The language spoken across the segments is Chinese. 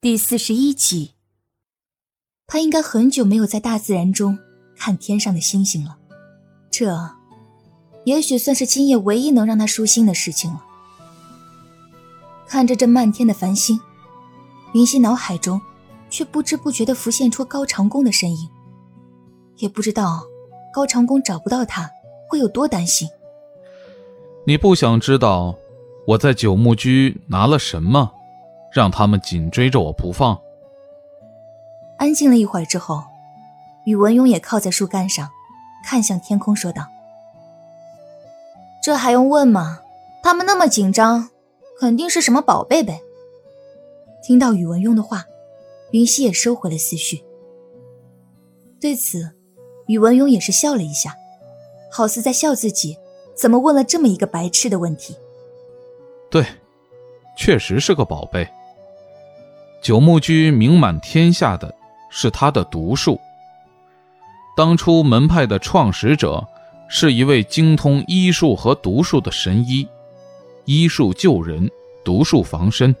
第四十一集，他应该很久没有在大自然中看天上的星星了，这也许算是今夜唯一能让他舒心的事情了。看着这漫天的繁星，云溪脑海中却不知不觉地浮现出高长恭的身影，也不知道高长恭找不到他会有多担心。你不想知道我在九牧居拿了什么？让他们紧追着我不放。安静了一会儿之后，宇文邕也靠在树干上，看向天空，说道：“这还用问吗？他们那么紧张，肯定是什么宝贝呗。”听到宇文邕的话，云溪也收回了思绪。对此，宇文邕也是笑了一下，好似在笑自己怎么问了这么一个白痴的问题。对，确实是个宝贝。九牧居名满天下的是他的毒术。当初门派的创始者是一位精通医术和毒术的神医，医术救人，毒术防身。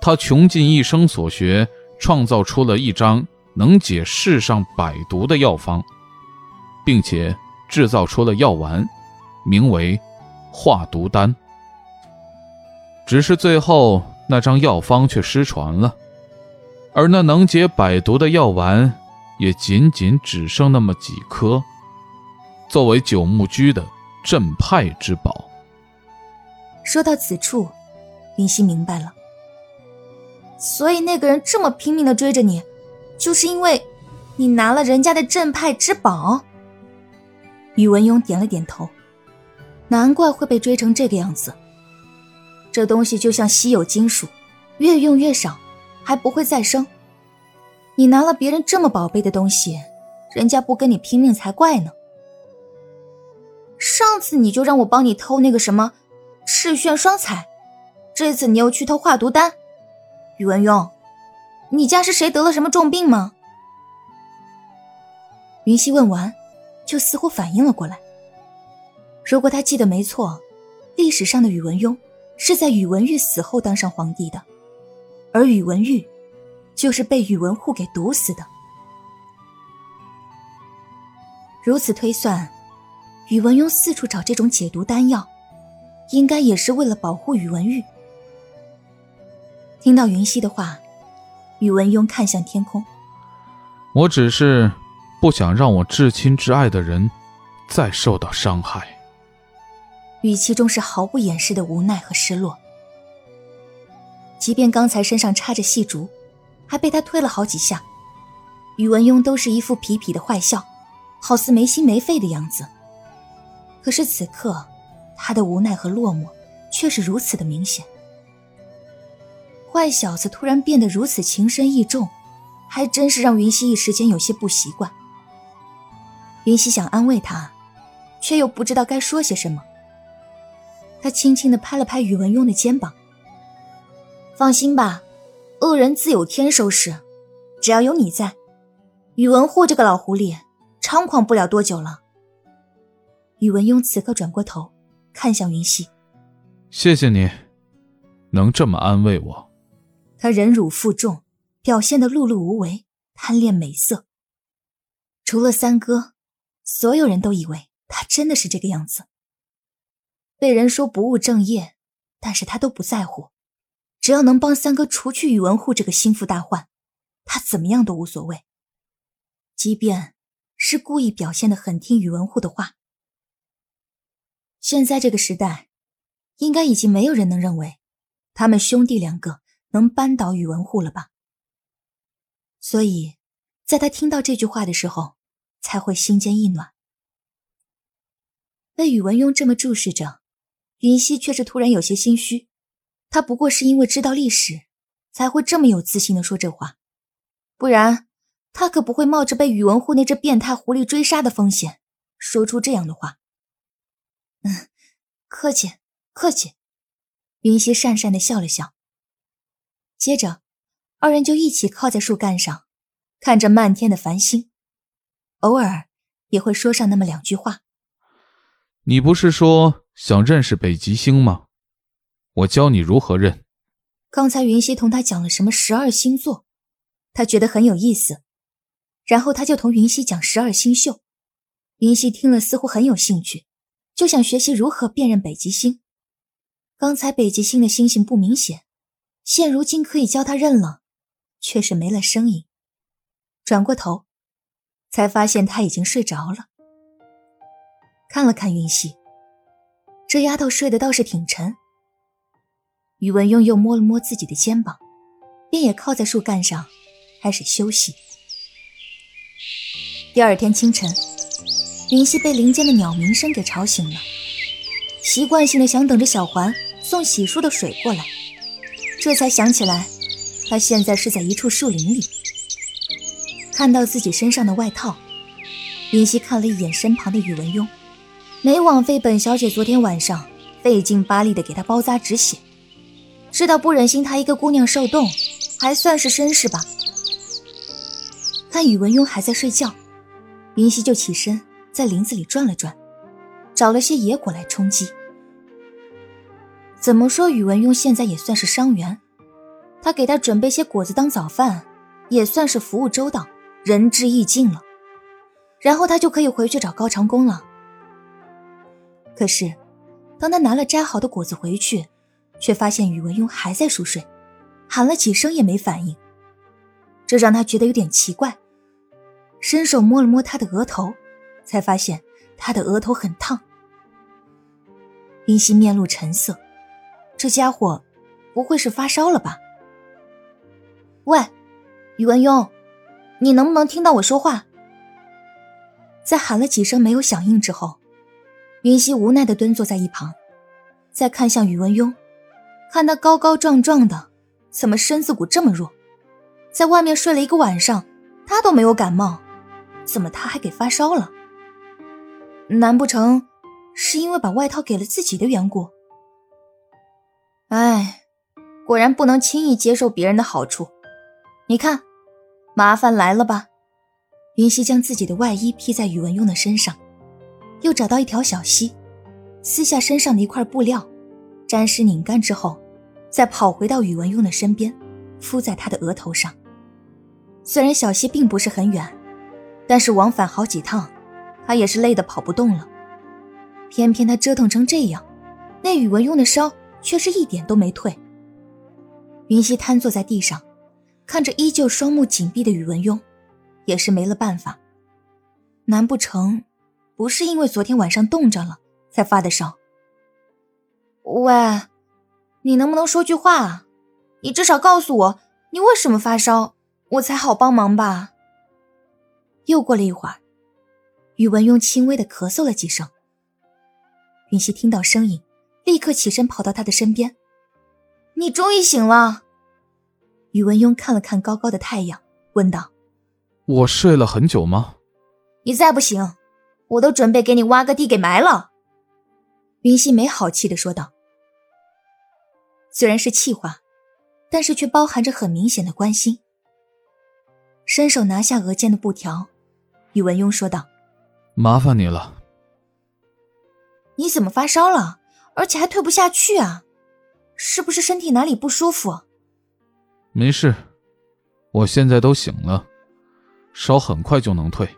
他穷尽一生所学，创造出了一张能解世上百毒的药方，并且制造出了药丸，名为化毒丹。只是最后。那张药方却失传了，而那能解百毒的药丸，也仅仅只剩那么几颗，作为九牧居的镇派之宝。说到此处，云溪明白了，所以那个人这么拼命的追着你，就是因为你拿了人家的镇派之宝。宇文邕点了点头，难怪会被追成这个样子。这东西就像稀有金属，越用越少，还不会再生。你拿了别人这么宝贝的东西，人家不跟你拼命才怪呢。上次你就让我帮你偷那个什么赤炫双彩，这次你又去偷化毒丹。宇文邕，你家是谁得了什么重病吗？云溪问完，就似乎反应了过来。如果他记得没错，历史上的宇文邕。是在宇文玉死后当上皇帝的，而宇文玉就是被宇文护给毒死的。如此推算，宇文邕四处找这种解毒丹药，应该也是为了保护宇文玉。听到云溪的话，宇文邕看向天空：“我只是不想让我至亲至爱的人再受到伤害。”语气中是毫不掩饰的无奈和失落。即便刚才身上插着细竹，还被他推了好几下，宇文邕都是一副痞痞的坏笑，好似没心没肺的样子。可是此刻，他的无奈和落寞却是如此的明显。坏小子突然变得如此情深意重，还真是让云溪一时间有些不习惯。云溪想安慰他，却又不知道该说些什么。他轻轻的拍了拍宇文邕的肩膀。放心吧，恶人自有天收拾，只要有你在，宇文护这个老狐狸猖狂不了多久了。宇文邕此刻转过头，看向云溪：“谢谢你，能这么安慰我。”他忍辱负重，表现的碌碌无为，贪恋美色。除了三哥，所有人都以为他真的是这个样子。被人说不务正业，但是他都不在乎，只要能帮三哥除去宇文护这个心腹大患，他怎么样都无所谓。即便是故意表现的很听宇文护的话。现在这个时代，应该已经没有人能认为他们兄弟两个能扳倒宇文护了吧？所以，在他听到这句话的时候，才会心间一暖。被宇文邕这么注视着。云溪却是突然有些心虚，他不过是因为知道历史，才会这么有自信的说这话，不然他可不会冒着被宇文护那只变态狐狸追杀的风险，说出这样的话。嗯，客气，客气。云溪讪讪的笑了笑，接着，二人就一起靠在树干上，看着漫天的繁星，偶尔也会说上那么两句话。你不是说？想认识北极星吗？我教你如何认。刚才云溪同他讲了什么十二星座，他觉得很有意思，然后他就同云溪讲十二星宿。云溪听了似乎很有兴趣，就想学习如何辨认北极星。刚才北极星的星星不明显，现如今可以教他认了，却是没了声音。转过头，才发现他已经睡着了。看了看云溪，这丫头睡得倒是挺沉。宇文邕又摸了摸自己的肩膀，便也靠在树干上，开始休息。第二天清晨，云溪被林间的鸟鸣声给吵醒了，习惯性的想等着小环送洗漱的水过来，这才想起来，他现在是在一处树林里。看到自己身上的外套，云溪看了一眼身旁的宇文邕，没枉费本小姐昨天晚上费劲巴力的给他包扎止血。知道不忍心她一个姑娘受冻，还算是绅士吧。看宇文邕还在睡觉，云溪就起身在林子里转了转，找了些野果来充饥。怎么说，宇文邕现在也算是伤员，他给他准备些果子当早饭，也算是服务周到，仁至义尽了。然后他就可以回去找高长恭了。可是，当他拿了摘好的果子回去，却发现宇文邕还在熟睡，喊了几声也没反应，这让他觉得有点奇怪。伸手摸了摸他的额头，才发现他的额头很烫。云溪面露沉色，这家伙不会是发烧了吧？喂，宇文邕，你能不能听到我说话？在喊了几声没有响应之后，云溪无奈的蹲坐在一旁，再看向宇文邕。看他高高壮壮的，怎么身子骨这么弱？在外面睡了一个晚上，他都没有感冒，怎么他还给发烧了？难不成是因为把外套给了自己的缘故？哎，果然不能轻易接受别人的好处。你看，麻烦来了吧？云溪将自己的外衣披在宇文邕的身上，又找到一条小溪，撕下身上的一块布料。沾湿拧干之后，再跑回到宇文邕的身边，敷在他的额头上。虽然小溪并不是很远，但是往返好几趟，他也是累得跑不动了。偏偏他折腾成这样，那宇文邕的烧却是一点都没退。云溪瘫坐在地上，看着依旧双目紧闭的宇文邕，也是没了办法。难不成，不是因为昨天晚上冻着了才发的烧？喂，你能不能说句话啊？你至少告诉我你为什么发烧，我才好帮忙吧。又过了一会儿，宇文邕轻微的咳嗽了几声。云溪听到声音，立刻起身跑到他的身边。你终于醒了。宇文邕看了看高高的太阳，问道：“我睡了很久吗？”你再不醒，我都准备给你挖个地给埋了。云溪没好气的说道：“虽然是气话，但是却包含着很明显的关心。”伸手拿下额间的布条，宇文邕说道：“麻烦你了。你怎么发烧了？而且还退不下去啊？是不是身体哪里不舒服？”“没事，我现在都醒了，烧很快就能退。”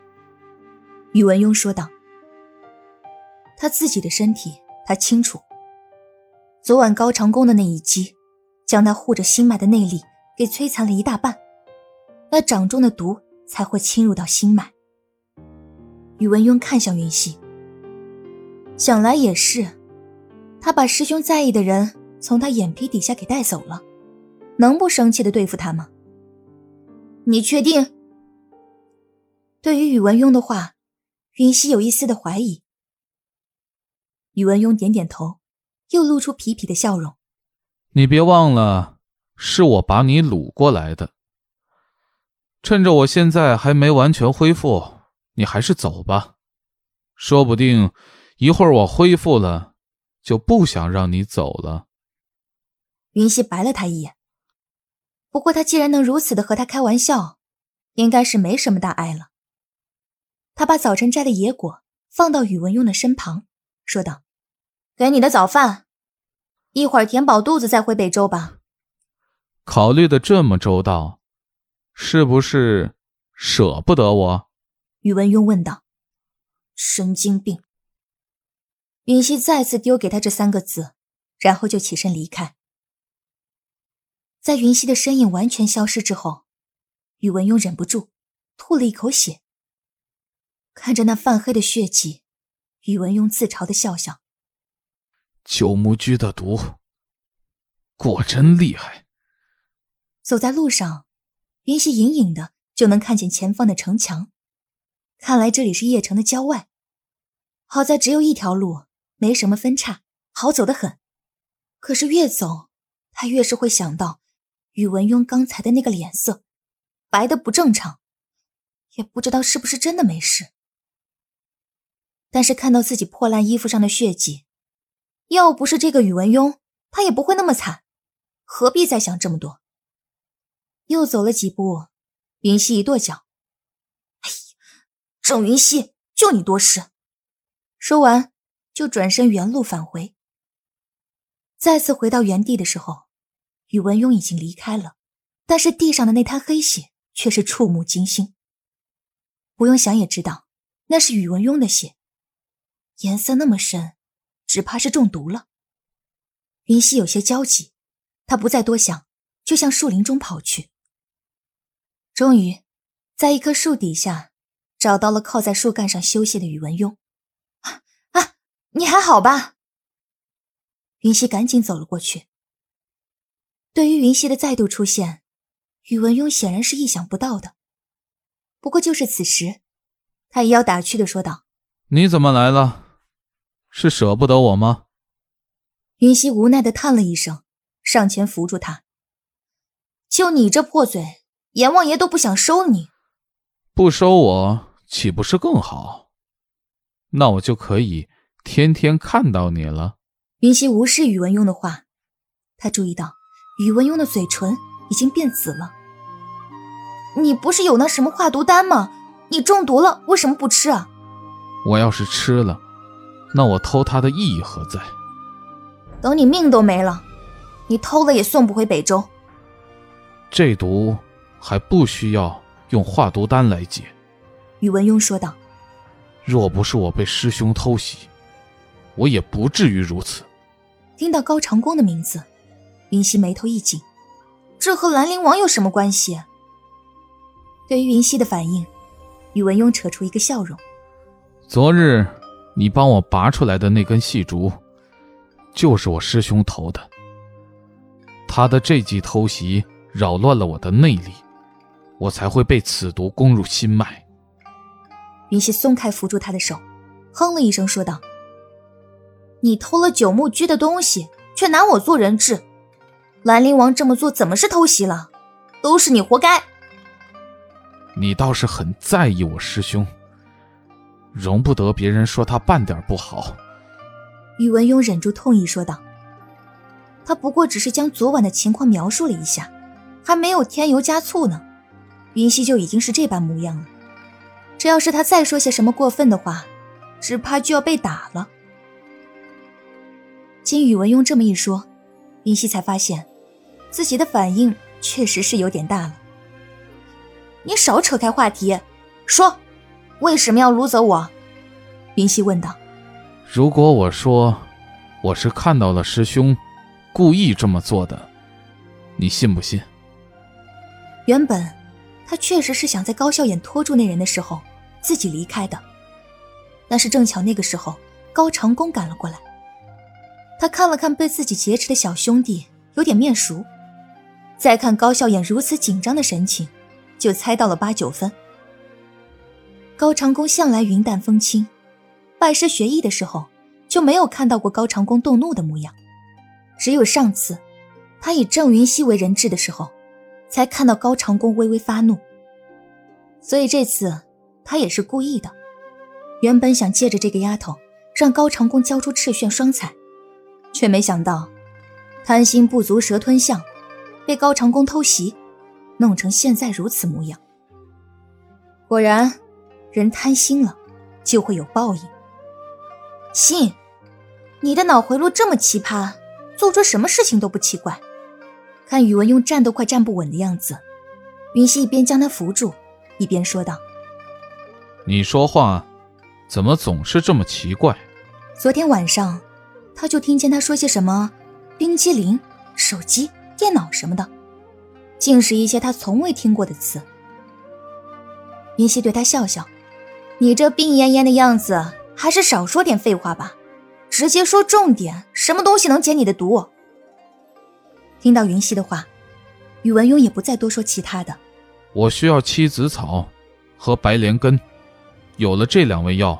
宇文邕说道：“他自己的身体。”他清楚，昨晚高长恭的那一击，将他护着心脉的内力给摧残了一大半，那掌中的毒才会侵入到心脉。宇文邕看向云溪，想来也是，他把师兄在意的人从他眼皮底下给带走了，能不生气的对付他吗？你确定？对于宇文邕的话，云溪有一丝的怀疑。宇文邕点点头，又露出痞痞的笑容。你别忘了，是我把你掳过来的。趁着我现在还没完全恢复，你还是走吧。说不定一会儿我恢复了，就不想让你走了。云溪白了他一眼。不过他既然能如此的和他开玩笑，应该是没什么大碍了。他把早晨摘的野果放到宇文邕的身旁。说道：“给你的早饭，一会儿填饱肚子再回北周吧。”考虑的这么周到，是不是舍不得我？宇文邕问道。神经病。允熙再次丢给他这三个字，然后就起身离开。在云溪的身影完全消失之后，宇文邕忍不住吐了一口血。看着那泛黑的血迹，宇文邕自嘲的笑笑：“九牧居的毒，果真厉害。”走在路上，云溪隐隐的就能看见前方的城墙。看来这里是邺城的郊外。好在只有一条路，没什么分岔，好走得很。可是越走，他越是会想到宇文邕刚才的那个脸色，白的不正常，也不知道是不是真的没事。但是看到自己破烂衣服上的血迹，要不是这个宇文邕，他也不会那么惨，何必再想这么多？又走了几步，云溪一跺脚：“哎呀，郑云溪，就你多事！”说完，就转身原路返回。再次回到原地的时候，宇文邕已经离开了，但是地上的那滩黑血却是触目惊心。不用想也知道，那是宇文邕的血，颜色那么深，只怕是中毒了。云溪有些焦急，他不再多想，就向树林中跑去。终于，在一棵树底下，找到了靠在树干上休息的宇文邕。啊啊，你还好吧？云溪赶紧走了过去。对于云溪的再度出现，宇文邕显然是意想不到的。不过就是此时，他一要打趣的说道：“你怎么来了？是舍不得我吗？”云溪无奈的叹了一声，上前扶住他：“就你这破嘴！”阎王爷都不想收你，不收我岂不是更好？那我就可以天天看到你了。云溪无视宇文邕的话，他注意到宇文邕的嘴唇已经变紫了。你不是有那什么化毒丹吗？你中毒了，为什么不吃啊？我要是吃了，那我偷他的意义何在？等你命都没了，你偷了也送不回北周。这毒。还不需要用化毒丹来解，宇文邕说道。若不是我被师兄偷袭，我也不至于如此。听到高长恭的名字，云溪眉头一紧，这和兰陵王有什么关系？对于云溪的反应，宇文邕扯出一个笑容。昨日你帮我拔出来的那根细竹，就是我师兄偷的。他的这记偷袭扰乱了我的内力。我才会被此毒攻入心脉。云溪松开扶住他的手，哼了一声，说道：“你偷了九牧居的东西，却拿我做人质，兰陵王这么做怎么是偷袭了？都是你活该。”你倒是很在意我师兄，容不得别人说他半点不好。宇文邕忍住痛意说道：“他不过只是将昨晚的情况描述了一下，还没有添油加醋呢。”云溪就已经是这般模样了，这要是他再说些什么过分的话，只怕就要被打了。经宇文邕这么一说，云溪才发现自己的反应确实是有点大了。你少扯开话题，说为什么要掳走我？云溪问道。如果我说我是看到了师兄故意这么做的，你信不信？原本。他确实是想在高笑眼拖住那人的时候自己离开的，但是正巧那个时候高长恭赶了过来。他看了看被自己劫持的小兄弟，有点面熟，再看高笑眼如此紧张的神情，就猜到了八九分。高长恭向来云淡风轻，拜师学艺的时候就没有看到过高长恭动怒的模样，只有上次他以郑云熙为人质的时候。才看到高长恭微微发怒，所以这次他也是故意的。原本想借着这个丫头让高长恭交出赤炫双彩，却没想到贪心不足蛇吞象，被高长恭偷袭，弄成现在如此模样。果然，人贪心了就会有报应。信，你的脑回路这么奇葩，做出什么事情都不奇怪。看宇文用站都快站不稳的样子，云溪一边将他扶住，一边说道：“你说话怎么总是这么奇怪？昨天晚上，他就听见他说些什么冰激凌、手机、电脑什么的，竟是一些他从未听过的词。”云溪对他笑笑：“你这病恹恹的样子，还是少说点废话吧，直接说重点，什么东西能解你的毒？”听到云溪的话，宇文邕也不再多说其他的。我需要七子草和白莲根，有了这两味药，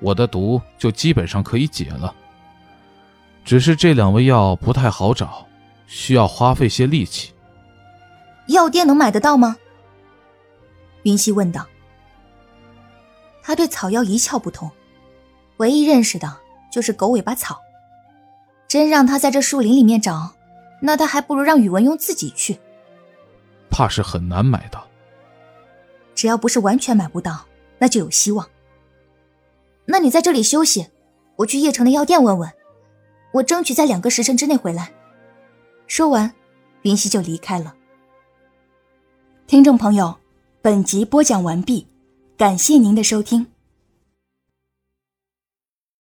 我的毒就基本上可以解了。只是这两味药不太好找，需要花费些力气。药店能买得到吗？云溪问道。他对草药一窍不通，唯一认识的就是狗尾巴草。真让他在这树林里面找。那他还不如让宇文邕自己去，怕是很难买到。只要不是完全买不到，那就有希望。那你在这里休息，我去邺城的药店问问，我争取在两个时辰之内回来。说完，云溪就离开了。听众朋友，本集播讲完毕，感谢您的收听。